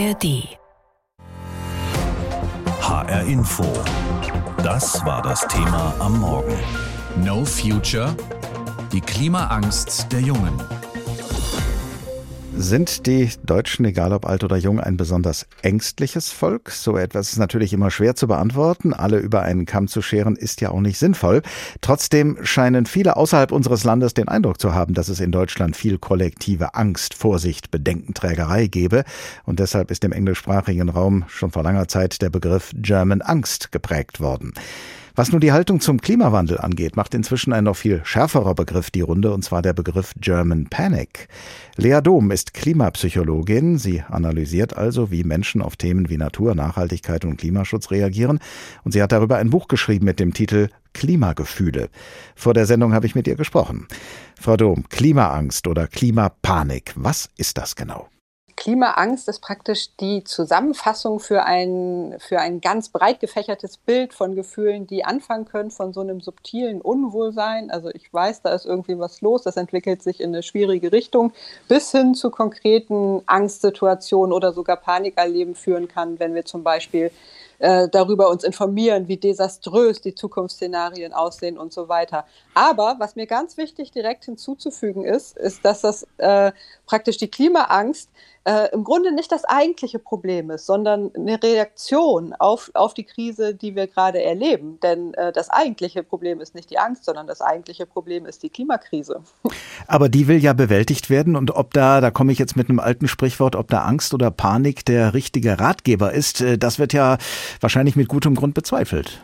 ARD. HR Info. Das war das Thema am Morgen. No Future. Die Klimaangst der Jungen. Sind die Deutschen, egal ob alt oder jung, ein besonders ängstliches Volk? So etwas ist natürlich immer schwer zu beantworten. Alle über einen Kamm zu scheren ist ja auch nicht sinnvoll. Trotzdem scheinen viele außerhalb unseres Landes den Eindruck zu haben, dass es in Deutschland viel kollektive Angst, Vorsicht, Bedenkenträgerei gebe. Und deshalb ist im englischsprachigen Raum schon vor langer Zeit der Begriff German Angst geprägt worden. Was nun die Haltung zum Klimawandel angeht, macht inzwischen ein noch viel schärferer Begriff die Runde, und zwar der Begriff German Panic. Lea Dom ist Klimapsychologin. Sie analysiert also, wie Menschen auf Themen wie Natur, Nachhaltigkeit und Klimaschutz reagieren. Und sie hat darüber ein Buch geschrieben mit dem Titel Klimagefühle. Vor der Sendung habe ich mit ihr gesprochen. Frau Dom, Klimaangst oder Klimapanik, was ist das genau? Klimaangst ist praktisch die Zusammenfassung für ein, für ein ganz breit gefächertes Bild von Gefühlen, die anfangen können von so einem subtilen Unwohlsein. Also ich weiß, da ist irgendwie was los, das entwickelt sich in eine schwierige Richtung, bis hin zu konkreten Angstsituationen oder sogar Panikerleben führen kann, wenn wir zum Beispiel äh, darüber uns informieren, wie desaströs die Zukunftsszenarien aussehen und so weiter. Aber was mir ganz wichtig direkt hinzuzufügen ist, ist, dass das äh, praktisch die Klimaangst äh, im Grunde nicht das eigentliche Problem ist, sondern eine Reaktion auf, auf die Krise, die wir gerade erleben. Denn äh, das eigentliche Problem ist nicht die Angst, sondern das eigentliche Problem ist die Klimakrise. Aber die will ja bewältigt werden und ob da, da komme ich jetzt mit einem alten Sprichwort, ob da Angst oder Panik der richtige Ratgeber ist, äh, das wird ja wahrscheinlich mit gutem Grund bezweifelt.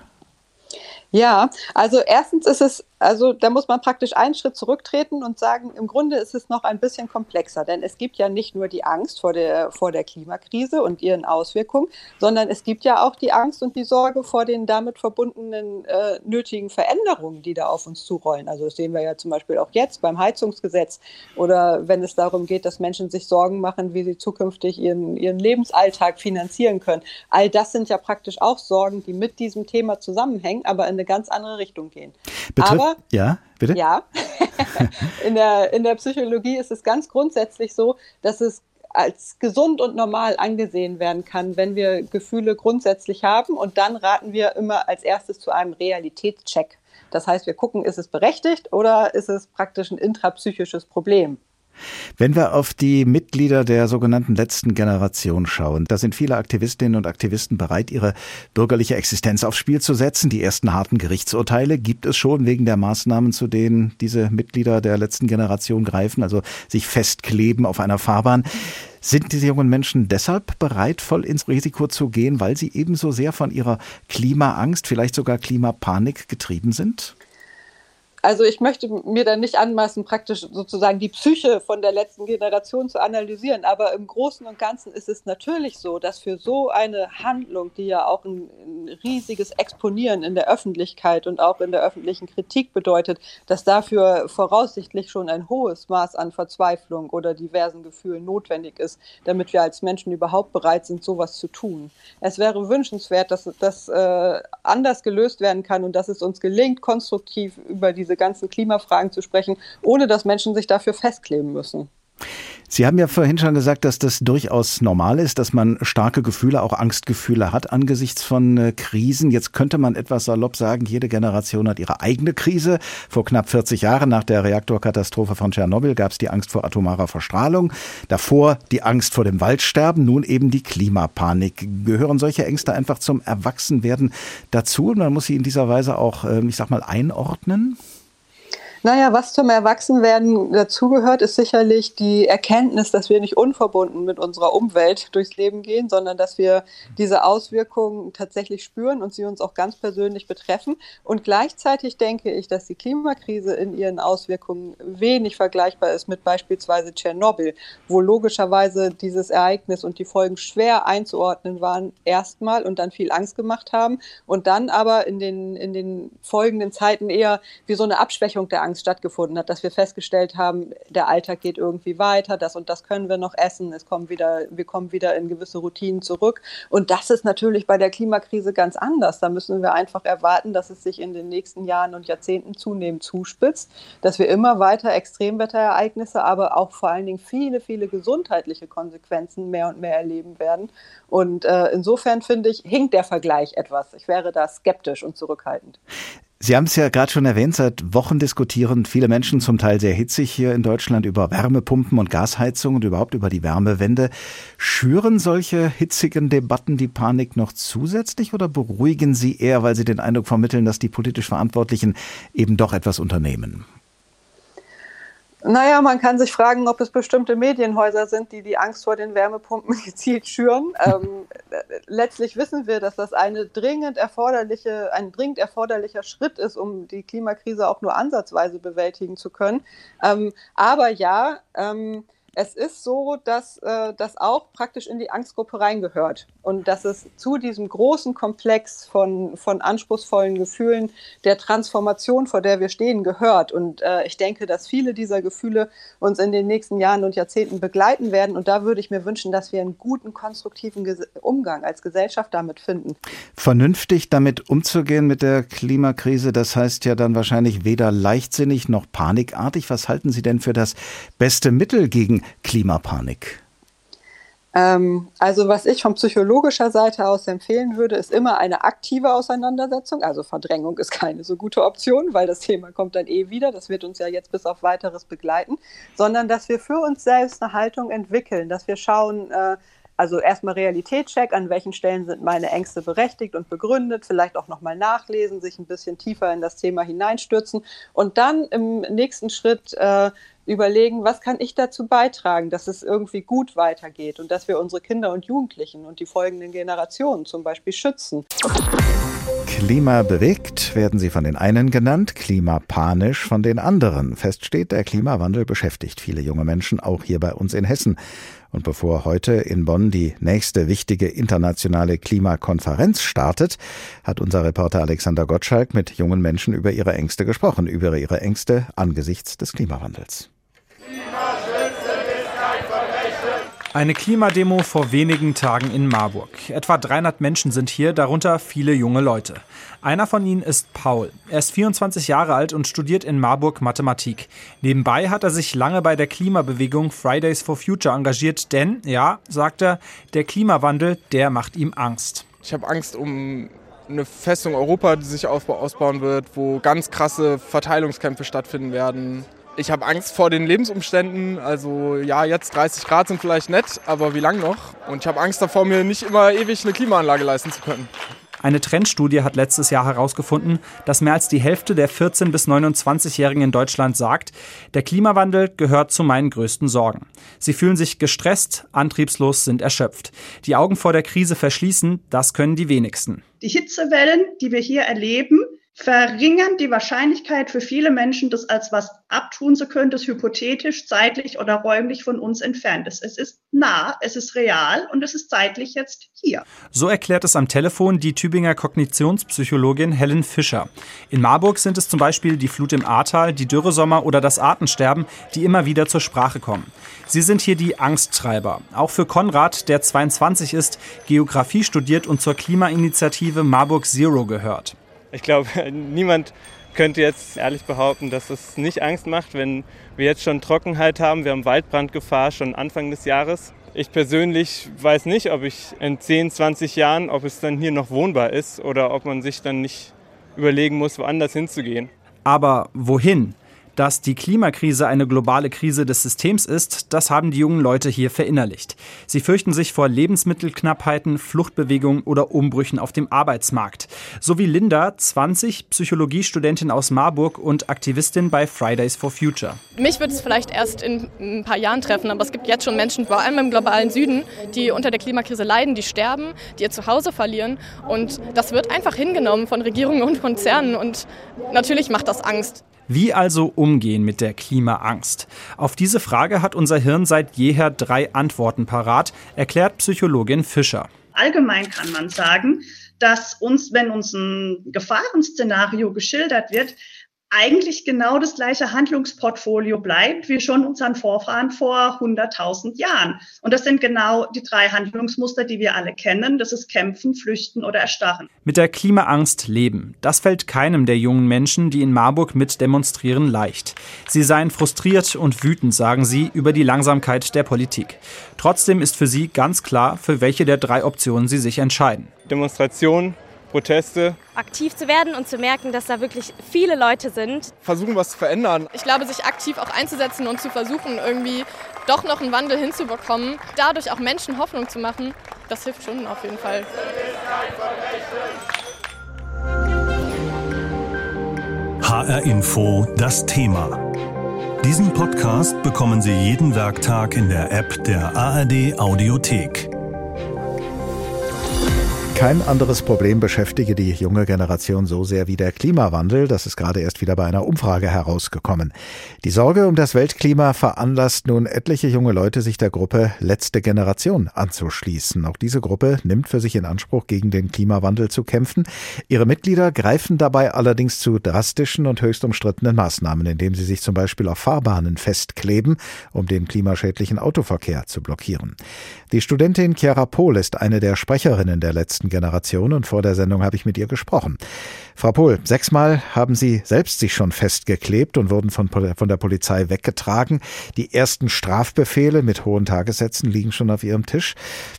Ja, also erstens ist es also da muss man praktisch einen Schritt zurücktreten und sagen, im Grunde ist es noch ein bisschen komplexer, denn es gibt ja nicht nur die Angst vor der, vor der Klimakrise und ihren Auswirkungen, sondern es gibt ja auch die Angst und die Sorge vor den damit verbundenen äh, nötigen Veränderungen, die da auf uns zurollen. Also das sehen wir ja zum Beispiel auch jetzt beim Heizungsgesetz oder wenn es darum geht, dass Menschen sich Sorgen machen, wie sie zukünftig ihren, ihren Lebensalltag finanzieren können. All das sind ja praktisch auch Sorgen, die mit diesem Thema zusammenhängen, aber in eine ganz andere Richtung gehen. Betrifft aber ja, bitte? Ja. in, der, in der Psychologie ist es ganz grundsätzlich so, dass es als gesund und normal angesehen werden kann, wenn wir Gefühle grundsätzlich haben. Und dann raten wir immer als erstes zu einem Realitätscheck. Das heißt, wir gucken, ist es berechtigt oder ist es praktisch ein intrapsychisches Problem? Wenn wir auf die Mitglieder der sogenannten letzten Generation schauen, da sind viele Aktivistinnen und Aktivisten bereit, ihre bürgerliche Existenz aufs Spiel zu setzen. Die ersten harten Gerichtsurteile gibt es schon wegen der Maßnahmen, zu denen diese Mitglieder der letzten Generation greifen, also sich festkleben auf einer Fahrbahn. Sind diese jungen Menschen deshalb bereit, voll ins Risiko zu gehen, weil sie ebenso sehr von ihrer Klimaangst, vielleicht sogar Klimapanik getrieben sind? Also ich möchte mir dann nicht anmaßen, praktisch sozusagen die Psyche von der letzten Generation zu analysieren, aber im Großen und Ganzen ist es natürlich so, dass für so eine Handlung, die ja auch ein, ein riesiges Exponieren in der Öffentlichkeit und auch in der öffentlichen Kritik bedeutet, dass dafür voraussichtlich schon ein hohes Maß an Verzweiflung oder diversen Gefühlen notwendig ist, damit wir als Menschen überhaupt bereit sind, sowas zu tun. Es wäre wünschenswert, dass das äh, anders gelöst werden kann und dass es uns gelingt, konstruktiv über diese ganzen Klimafragen zu sprechen, ohne dass Menschen sich dafür festkleben müssen. Sie haben ja vorhin schon gesagt, dass das durchaus normal ist, dass man starke Gefühle, auch Angstgefühle hat angesichts von äh, Krisen. Jetzt könnte man etwas salopp sagen, jede Generation hat ihre eigene Krise. Vor knapp 40 Jahren nach der Reaktorkatastrophe von Tschernobyl gab es die Angst vor atomarer Verstrahlung. Davor die Angst vor dem Waldsterben, nun eben die Klimapanik. Gehören solche Ängste einfach zum Erwachsenwerden dazu? Und man muss sie in dieser Weise auch, ähm, ich sag mal, einordnen? Naja, was zum Erwachsenwerden dazugehört, ist sicherlich die Erkenntnis, dass wir nicht unverbunden mit unserer Umwelt durchs Leben gehen, sondern dass wir diese Auswirkungen tatsächlich spüren und sie uns auch ganz persönlich betreffen. Und gleichzeitig denke ich, dass die Klimakrise in ihren Auswirkungen wenig vergleichbar ist mit beispielsweise Tschernobyl, wo logischerweise dieses Ereignis und die Folgen schwer einzuordnen waren, erstmal und dann viel Angst gemacht haben und dann aber in den, in den folgenden Zeiten eher wie so eine Abschwächung der Angst stattgefunden hat, dass wir festgestellt haben, der Alltag geht irgendwie weiter, das und das können wir noch essen, es kommen wieder, wir kommen wieder in gewisse Routinen zurück. Und das ist natürlich bei der Klimakrise ganz anders. Da müssen wir einfach erwarten, dass es sich in den nächsten Jahren und Jahrzehnten zunehmend zuspitzt, dass wir immer weiter Extremwetterereignisse, aber auch vor allen Dingen viele, viele gesundheitliche Konsequenzen mehr und mehr erleben werden. Und äh, insofern finde ich, hinkt der Vergleich etwas. Ich wäre da skeptisch und zurückhaltend. Sie haben es ja gerade schon erwähnt, seit Wochen diskutieren viele Menschen zum Teil sehr hitzig hier in Deutschland über Wärmepumpen und Gasheizung und überhaupt über die Wärmewende. Schüren solche hitzigen Debatten die Panik noch zusätzlich oder beruhigen sie eher, weil sie den Eindruck vermitteln, dass die politisch Verantwortlichen eben doch etwas unternehmen? Naja, man kann sich fragen, ob es bestimmte Medienhäuser sind, die die Angst vor den Wärmepumpen gezielt schüren. Ähm, letztlich wissen wir, dass das eine dringend erforderliche, ein dringend erforderlicher Schritt ist, um die Klimakrise auch nur ansatzweise bewältigen zu können. Ähm, aber ja, ähm, es ist so, dass äh, das auch praktisch in die Angstgruppe reingehört und dass es zu diesem großen Komplex von, von anspruchsvollen Gefühlen der Transformation, vor der wir stehen, gehört. Und äh, ich denke, dass viele dieser Gefühle uns in den nächsten Jahren und Jahrzehnten begleiten werden. Und da würde ich mir wünschen, dass wir einen guten, konstruktiven Ges Umgang als Gesellschaft damit finden. Vernünftig damit umzugehen mit der Klimakrise, das heißt ja dann wahrscheinlich weder leichtsinnig noch panikartig. Was halten Sie denn für das beste Mittel gegen Klimapanik? Ähm, also was ich von psychologischer Seite aus empfehlen würde, ist immer eine aktive Auseinandersetzung. Also Verdrängung ist keine so gute Option, weil das Thema kommt dann eh wieder. Das wird uns ja jetzt bis auf weiteres begleiten, sondern dass wir für uns selbst eine Haltung entwickeln, dass wir schauen, äh, also erstmal Realitätscheck, an welchen Stellen sind meine Ängste berechtigt und begründet, vielleicht auch nochmal nachlesen, sich ein bisschen tiefer in das Thema hineinstürzen und dann im nächsten Schritt äh, überlegen, was kann ich dazu beitragen, dass es irgendwie gut weitergeht und dass wir unsere Kinder und Jugendlichen und die folgenden Generationen zum Beispiel schützen. Klima bewegt werden sie von den einen genannt, klimapanisch von den anderen. Fest steht, der Klimawandel beschäftigt viele junge Menschen, auch hier bei uns in Hessen. Und bevor heute in Bonn die nächste wichtige internationale Klimakonferenz startet, hat unser Reporter Alexander Gottschalk mit jungen Menschen über ihre Ängste gesprochen, über ihre Ängste angesichts des Klimawandels. Eine Klimademo vor wenigen Tagen in Marburg. Etwa 300 Menschen sind hier, darunter viele junge Leute. Einer von ihnen ist Paul. Er ist 24 Jahre alt und studiert in Marburg Mathematik. Nebenbei hat er sich lange bei der Klimabewegung Fridays for Future engagiert, denn, ja, sagt er, der Klimawandel, der macht ihm Angst. Ich habe Angst um eine Festung Europa, die sich ausbauen wird, wo ganz krasse Verteilungskämpfe stattfinden werden ich habe Angst vor den Lebensumständen. Also ja, jetzt 30 Grad sind vielleicht nett, aber wie lange noch? Und ich habe Angst davor, mir nicht immer ewig eine Klimaanlage leisten zu können. Eine Trendstudie hat letztes Jahr herausgefunden, dass mehr als die Hälfte der 14- bis 29-Jährigen in Deutschland sagt, der Klimawandel gehört zu meinen größten Sorgen. Sie fühlen sich gestresst, antriebslos, sind erschöpft. Die Augen vor der Krise verschließen, das können die wenigsten. Die Hitzewellen, die wir hier erleben, verringern die Wahrscheinlichkeit für viele Menschen, das als was abtun zu können, das hypothetisch, zeitlich oder räumlich von uns entfernt ist. Es ist nah, es ist real und es ist zeitlich jetzt hier. So erklärt es am Telefon die Tübinger Kognitionspsychologin Helen Fischer. In Marburg sind es zum Beispiel die Flut im Ahrtal, die Dürresommer oder das Artensterben, die immer wieder zur Sprache kommen. Sie sind hier die Angsttreiber. Auch für Konrad, der 22 ist, Geografie studiert und zur Klimainitiative Marburg Zero gehört. Ich glaube, niemand könnte jetzt ehrlich behaupten, dass es nicht Angst macht, wenn wir jetzt schon Trockenheit haben. Wir haben Waldbrandgefahr schon Anfang des Jahres. Ich persönlich weiß nicht, ob ich in 10, 20 Jahren, ob es dann hier noch wohnbar ist oder ob man sich dann nicht überlegen muss, woanders hinzugehen. Aber wohin? Dass die Klimakrise eine globale Krise des Systems ist, das haben die jungen Leute hier verinnerlicht. Sie fürchten sich vor Lebensmittelknappheiten, Fluchtbewegungen oder Umbrüchen auf dem Arbeitsmarkt. So wie Linda, 20, Psychologiestudentin aus Marburg und Aktivistin bei Fridays for Future. Mich wird es vielleicht erst in ein paar Jahren treffen, aber es gibt jetzt schon Menschen, vor allem im globalen Süden, die unter der Klimakrise leiden, die sterben, die ihr Zuhause verlieren. Und das wird einfach hingenommen von Regierungen und Konzernen. Und natürlich macht das Angst. Wie also umgehen mit der Klimaangst? Auf diese Frage hat unser Hirn seit jeher drei Antworten parat, erklärt Psychologin Fischer. Allgemein kann man sagen, dass uns, wenn uns ein Gefahrenszenario geschildert wird, eigentlich genau das gleiche Handlungsportfolio bleibt wie schon unseren Vorfahren vor 100.000 Jahren. Und das sind genau die drei Handlungsmuster, die wir alle kennen. Das ist Kämpfen, Flüchten oder Erstarren. Mit der Klimaangst leben. Das fällt keinem der jungen Menschen, die in Marburg mit demonstrieren, leicht. Sie seien frustriert und wütend, sagen sie, über die Langsamkeit der Politik. Trotzdem ist für sie ganz klar, für welche der drei Optionen sie sich entscheiden. Demonstration, Proteste. Aktiv zu werden und zu merken, dass da wirklich viele Leute sind. Versuchen, was zu verändern. Ich glaube, sich aktiv auch einzusetzen und zu versuchen, irgendwie doch noch einen Wandel hinzubekommen, dadurch auch Menschen Hoffnung zu machen, das hilft schon auf jeden Fall. HR Info das Thema. Diesen Podcast bekommen Sie jeden Werktag in der App der ARD Audiothek. Kein anderes Problem beschäftige die junge Generation so sehr wie der Klimawandel. Das ist gerade erst wieder bei einer Umfrage herausgekommen. Die Sorge um das Weltklima veranlasst nun etliche junge Leute, sich der Gruppe Letzte Generation anzuschließen. Auch diese Gruppe nimmt für sich in Anspruch, gegen den Klimawandel zu kämpfen. Ihre Mitglieder greifen dabei allerdings zu drastischen und höchst umstrittenen Maßnahmen, indem sie sich zum Beispiel auf Fahrbahnen festkleben, um den klimaschädlichen Autoverkehr zu blockieren. Die Studentin Chiara Pohl ist eine der Sprecherinnen der Letzten Generation und vor der Sendung habe ich mit ihr gesprochen. Frau Pohl, sechsmal haben Sie selbst sich schon festgeklebt und wurden von, von der Polizei weggetragen. Die ersten Strafbefehle mit hohen Tagessätzen liegen schon auf Ihrem Tisch.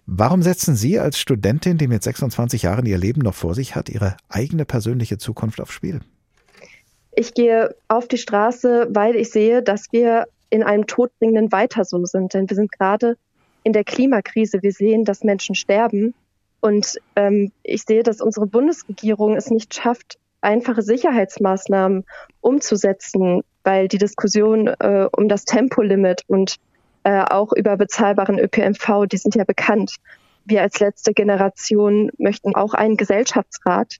Warum setzen Sie als Studentin, die mit 26 Jahren ihr Leben noch vor sich hat, Ihre eigene persönliche Zukunft aufs Spiel? Ich gehe auf die Straße, weil ich sehe, dass wir in einem todbringenden Weiter so sind. Denn wir sind gerade in der Klimakrise. Wir sehen, dass Menschen sterben. Und ähm, ich sehe, dass unsere Bundesregierung es nicht schafft, einfache Sicherheitsmaßnahmen umzusetzen, weil die Diskussion äh, um das Tempolimit und äh, auch über bezahlbaren ÖPNV, die sind ja bekannt. Wir als letzte Generation möchten auch einen Gesellschaftsrat,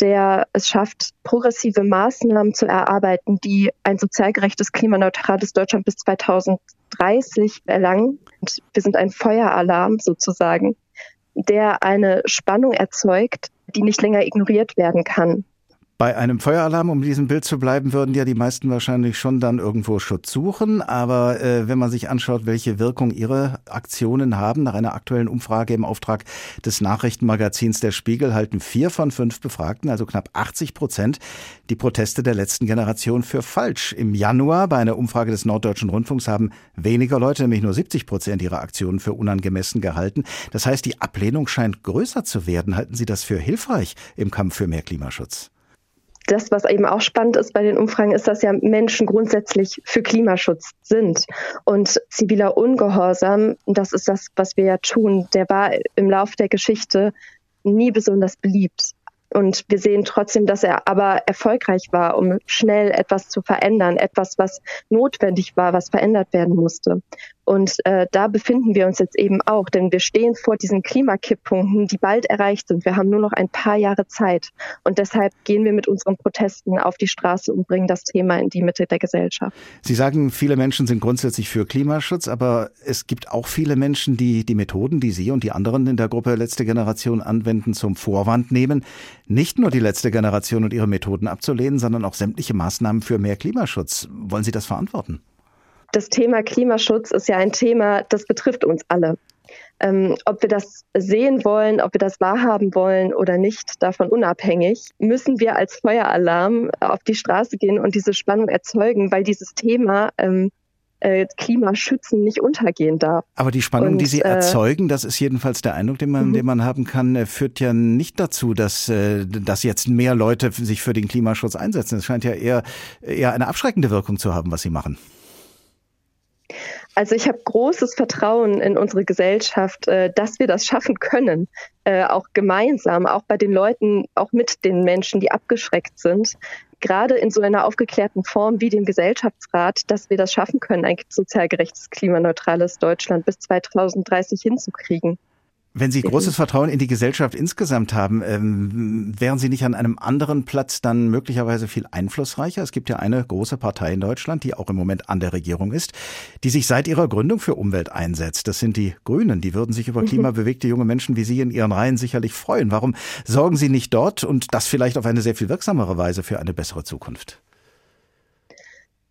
der es schafft, progressive Maßnahmen zu erarbeiten, die ein sozial gerechtes, klimaneutrales Deutschland bis 2030 erlangen. Und wir sind ein Feueralarm sozusagen, der eine Spannung erzeugt, die nicht länger ignoriert werden kann. Bei einem Feueralarm, um diesem Bild zu bleiben, würden ja die meisten wahrscheinlich schon dann irgendwo Schutz suchen. Aber äh, wenn man sich anschaut, welche Wirkung ihre Aktionen haben, nach einer aktuellen Umfrage im Auftrag des Nachrichtenmagazins Der Spiegel halten vier von fünf Befragten, also knapp 80 Prozent, die Proteste der letzten Generation für falsch. Im Januar bei einer Umfrage des Norddeutschen Rundfunks haben weniger Leute, nämlich nur 70 Prozent, ihre Aktionen für unangemessen gehalten. Das heißt, die Ablehnung scheint größer zu werden. Halten Sie das für hilfreich im Kampf für mehr Klimaschutz? Das, was eben auch spannend ist bei den Umfragen, ist, dass ja Menschen grundsätzlich für Klimaschutz sind. Und ziviler Ungehorsam, das ist das, was wir ja tun, der war im Lauf der Geschichte nie besonders beliebt. Und wir sehen trotzdem, dass er aber erfolgreich war, um schnell etwas zu verändern, etwas, was notwendig war, was verändert werden musste. Und äh, da befinden wir uns jetzt eben auch, denn wir stehen vor diesen Klimakipppunkten, die bald erreicht sind. Wir haben nur noch ein paar Jahre Zeit. Und deshalb gehen wir mit unseren Protesten auf die Straße und bringen das Thema in die Mitte der Gesellschaft. Sie sagen, viele Menschen sind grundsätzlich für Klimaschutz, aber es gibt auch viele Menschen, die die Methoden, die Sie und die anderen in der Gruppe Letzte Generation anwenden, zum Vorwand nehmen, nicht nur die letzte Generation und ihre Methoden abzulehnen, sondern auch sämtliche Maßnahmen für mehr Klimaschutz. Wollen Sie das verantworten? Das Thema Klimaschutz ist ja ein Thema, das betrifft uns alle. Ähm, ob wir das sehen wollen, ob wir das wahrhaben wollen oder nicht, davon unabhängig, müssen wir als Feueralarm auf die Straße gehen und diese Spannung erzeugen, weil dieses Thema ähm, äh, Klimaschützen nicht untergehen darf. Aber die Spannung, und, die Sie äh, erzeugen, das ist jedenfalls der Eindruck, den man, mhm. den man haben kann, äh, führt ja nicht dazu, dass, äh, dass jetzt mehr Leute sich für den Klimaschutz einsetzen. Es scheint ja eher, eher eine abschreckende Wirkung zu haben, was Sie machen. Also ich habe großes Vertrauen in unsere Gesellschaft, äh, dass wir das schaffen können, äh, auch gemeinsam, auch bei den Leuten, auch mit den Menschen, die abgeschreckt sind, gerade in so einer aufgeklärten Form wie dem Gesellschaftsrat, dass wir das schaffen können, ein sozial gerechtes, klimaneutrales Deutschland bis 2030 hinzukriegen. Wenn Sie großes Vertrauen in die Gesellschaft insgesamt haben, ähm, wären Sie nicht an einem anderen Platz dann möglicherweise viel einflussreicher? Es gibt ja eine große Partei in Deutschland, die auch im Moment an der Regierung ist, die sich seit ihrer Gründung für Umwelt einsetzt. Das sind die Grünen. Die würden sich über mhm. klimabewegte junge Menschen wie Sie in ihren Reihen sicherlich freuen. Warum sorgen Sie nicht dort und das vielleicht auf eine sehr viel wirksamere Weise für eine bessere Zukunft?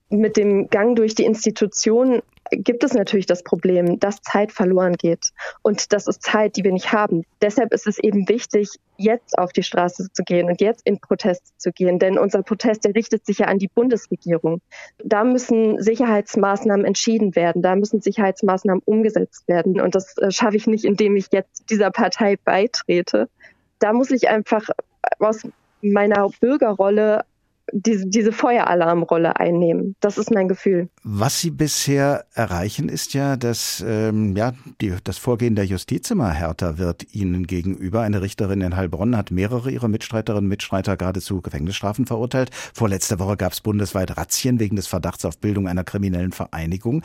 mit dem Gang durch die Institutionen gibt es natürlich das Problem, dass Zeit verloren geht. Und das ist Zeit, die wir nicht haben. Deshalb ist es eben wichtig, jetzt auf die Straße zu gehen und jetzt in Protest zu gehen. Denn unser Protest, der richtet sich ja an die Bundesregierung. Da müssen Sicherheitsmaßnahmen entschieden werden. Da müssen Sicherheitsmaßnahmen umgesetzt werden. Und das äh, schaffe ich nicht, indem ich jetzt dieser Partei beitrete. Da muss ich einfach aus meiner Bürgerrolle diese, diese Feueralarmrolle einnehmen. Das ist mein Gefühl. Was Sie bisher erreichen, ist ja, dass ähm, ja, die, das Vorgehen der Justiz immer härter wird Ihnen gegenüber. Eine Richterin in Heilbronn hat mehrere ihrer Mitstreiterinnen und Mitstreiter geradezu Gefängnisstrafen verurteilt. Vorletzte Woche gab es bundesweit Razzien wegen des Verdachts auf Bildung einer kriminellen Vereinigung.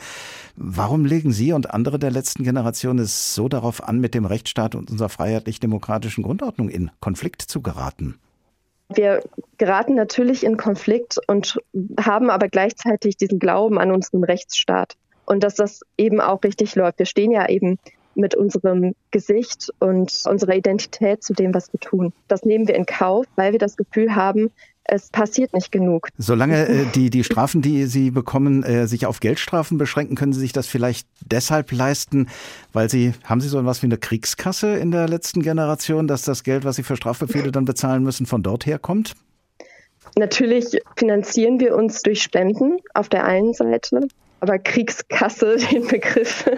Warum legen Sie und andere der letzten Generation es so darauf an, mit dem Rechtsstaat und unserer freiheitlich-demokratischen Grundordnung in Konflikt zu geraten? Wir geraten natürlich in Konflikt und haben aber gleichzeitig diesen Glauben an unseren Rechtsstaat und dass das eben auch richtig läuft. Wir stehen ja eben mit unserem Gesicht und unserer Identität zu dem, was wir tun. Das nehmen wir in Kauf, weil wir das Gefühl haben, es passiert nicht genug. Solange äh, die, die Strafen, die Sie bekommen, äh, sich auf Geldstrafen beschränken, können Sie sich das vielleicht deshalb leisten, weil Sie, haben Sie so etwas wie eine Kriegskasse in der letzten Generation, dass das Geld, was Sie für Strafbefehle dann bezahlen müssen, von dort herkommt? Natürlich finanzieren wir uns durch Spenden auf der einen Seite. Aber Kriegskasse, den Begriff.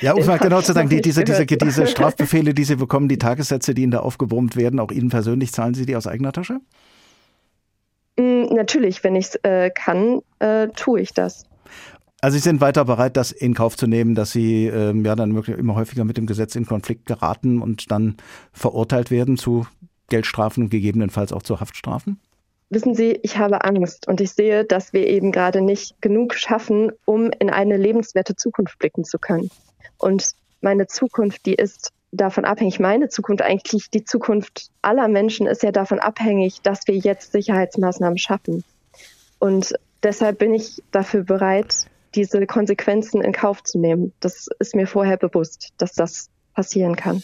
Ja, um mal genau zu sagen, die, diese, diese, diese Strafbefehle, die Sie bekommen, die Tagessätze, die Ihnen da aufgebrummt werden, auch Ihnen persönlich, zahlen Sie die aus eigener Tasche? Mm, natürlich, wenn ich es äh, kann, äh, tue ich das. Also Sie sind weiter bereit, das in Kauf zu nehmen, dass Sie ähm, ja dann immer häufiger mit dem Gesetz in Konflikt geraten und dann verurteilt werden zu Geldstrafen und gegebenenfalls auch zu Haftstrafen? Wissen Sie, ich habe Angst und ich sehe, dass wir eben gerade nicht genug schaffen, um in eine lebenswerte Zukunft blicken zu können. Und meine Zukunft, die ist davon abhängig, meine Zukunft, eigentlich die Zukunft aller Menschen ist ja davon abhängig, dass wir jetzt Sicherheitsmaßnahmen schaffen. Und deshalb bin ich dafür bereit, diese Konsequenzen in Kauf zu nehmen. Das ist mir vorher bewusst, dass das passieren kann.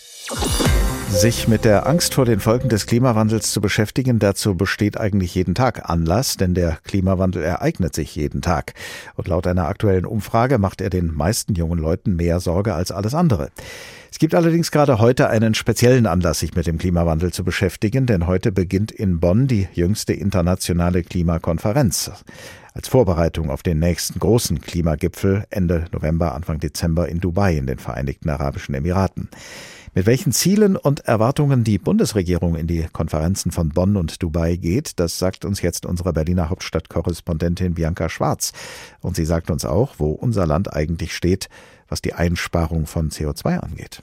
Sich mit der Angst vor den Folgen des Klimawandels zu beschäftigen, dazu besteht eigentlich jeden Tag Anlass, denn der Klimawandel ereignet sich jeden Tag. Und laut einer aktuellen Umfrage macht er den meisten jungen Leuten mehr Sorge als alles andere. Es gibt allerdings gerade heute einen speziellen Anlass, sich mit dem Klimawandel zu beschäftigen, denn heute beginnt in Bonn die jüngste internationale Klimakonferenz. Als Vorbereitung auf den nächsten großen Klimagipfel Ende November, Anfang Dezember in Dubai in den Vereinigten Arabischen Emiraten. Mit welchen Zielen und Erwartungen die Bundesregierung in die Konferenzen von Bonn und Dubai geht, das sagt uns jetzt unsere Berliner Hauptstadtkorrespondentin Bianca Schwarz. Und sie sagt uns auch, wo unser Land eigentlich steht, was die Einsparung von CO2 angeht.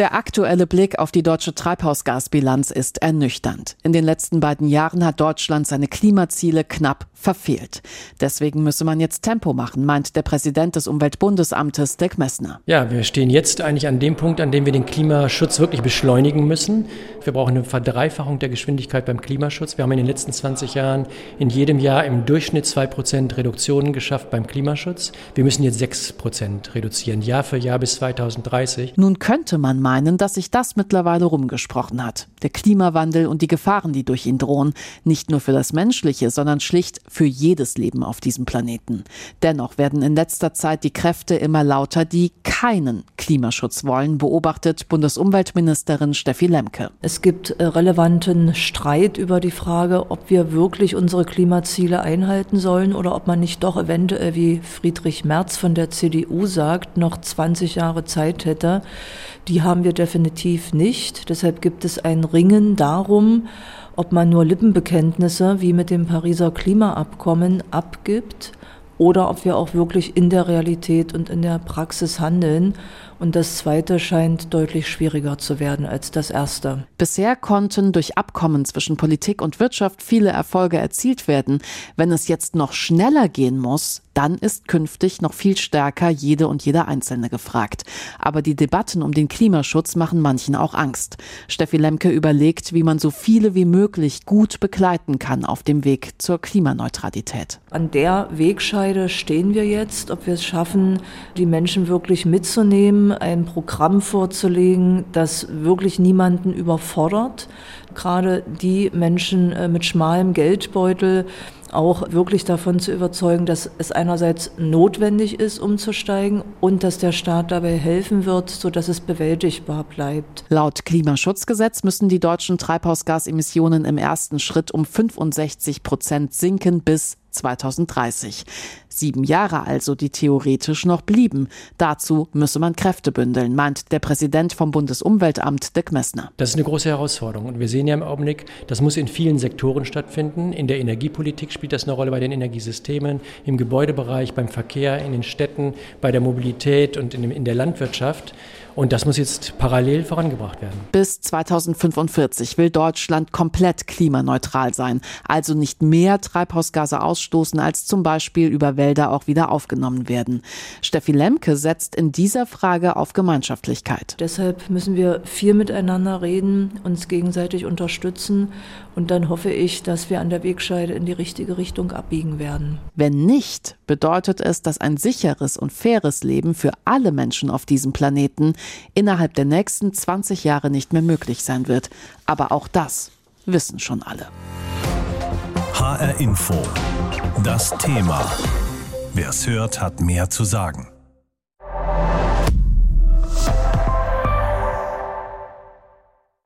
Der aktuelle Blick auf die deutsche Treibhausgasbilanz ist ernüchternd. In den letzten beiden Jahren hat Deutschland seine Klimaziele knapp verfehlt. Deswegen müsse man jetzt Tempo machen, meint der Präsident des Umweltbundesamtes, Dirk Messner. Ja, wir stehen jetzt eigentlich an dem Punkt, an dem wir den Klimaschutz wirklich beschleunigen müssen. Wir brauchen eine Verdreifachung der Geschwindigkeit beim Klimaschutz. Wir haben in den letzten 20 Jahren in jedem Jahr im Durchschnitt 2% Reduktionen geschafft beim Klimaschutz. Wir müssen jetzt 6% reduzieren, Jahr für Jahr bis 2030. Nun könnte man meinen, dass sich das mittlerweile rumgesprochen hat. Der Klimawandel und die Gefahren, die durch ihn drohen, nicht nur für das menschliche, sondern schlicht für jedes Leben auf diesem Planeten. Dennoch werden in letzter Zeit die Kräfte immer lauter, die keinen Klimaschutz wollen, beobachtet Bundesumweltministerin Steffi Lemke. Es gibt äh, relevanten Streit über die Frage, ob wir wirklich unsere Klimaziele einhalten sollen oder ob man nicht doch eventuell, wie Friedrich Merz von der CDU sagt, noch 20 Jahre Zeit hätte. Die haben wir definitiv nicht. Deshalb gibt es ein Ringen darum, ob man nur Lippenbekenntnisse wie mit dem Pariser Klimaabkommen abgibt oder ob wir auch wirklich in der Realität und in der Praxis handeln. Und das zweite scheint deutlich schwieriger zu werden als das erste. Bisher konnten durch Abkommen zwischen Politik und Wirtschaft viele Erfolge erzielt werden. Wenn es jetzt noch schneller gehen muss, dann ist künftig noch viel stärker jede und jeder Einzelne gefragt. Aber die Debatten um den Klimaschutz machen manchen auch Angst. Steffi Lemke überlegt, wie man so viele wie möglich gut begleiten kann auf dem Weg zur Klimaneutralität. An der Wegscheide stehen wir jetzt, ob wir es schaffen, die Menschen wirklich mitzunehmen ein Programm vorzulegen, das wirklich niemanden überfordert. Gerade die Menschen äh, mit schmalem Geldbeutel auch wirklich davon zu überzeugen, dass es einerseits notwendig ist, umzusteigen und dass der Staat dabei helfen wird, sodass es bewältigbar bleibt. Laut Klimaschutzgesetz müssen die deutschen Treibhausgasemissionen im ersten Schritt um 65 Prozent sinken bis 2030. Sieben Jahre also, die theoretisch noch blieben. Dazu müsse man Kräfte bündeln, meint der Präsident vom Bundesumweltamt, Dirk Messner. Das ist eine große Herausforderung. Und wir sehen ja im Augenblick, das muss in vielen Sektoren stattfinden. In der Energiepolitik spielt das eine Rolle bei den Energiesystemen, im Gebäudebereich, beim Verkehr, in den Städten, bei der Mobilität und in der Landwirtschaft. Und das muss jetzt parallel vorangebracht werden. Bis 2045 will Deutschland komplett klimaneutral sein, also nicht mehr Treibhausgase ausstoßen, als zum Beispiel über Wälder auch wieder aufgenommen werden. Steffi Lemke setzt in dieser Frage auf Gemeinschaftlichkeit. Deshalb müssen wir viel miteinander reden, uns gegenseitig unterstützen und dann hoffe ich, dass wir an der Wegscheide in die richtige Richtung abbiegen werden. Wenn nicht, bedeutet es, dass ein sicheres und faires Leben für alle Menschen auf diesem Planeten innerhalb der nächsten 20 Jahre nicht mehr möglich sein wird. Aber auch das wissen schon alle. HR Info. Das Thema. Wer es hört, hat mehr zu sagen.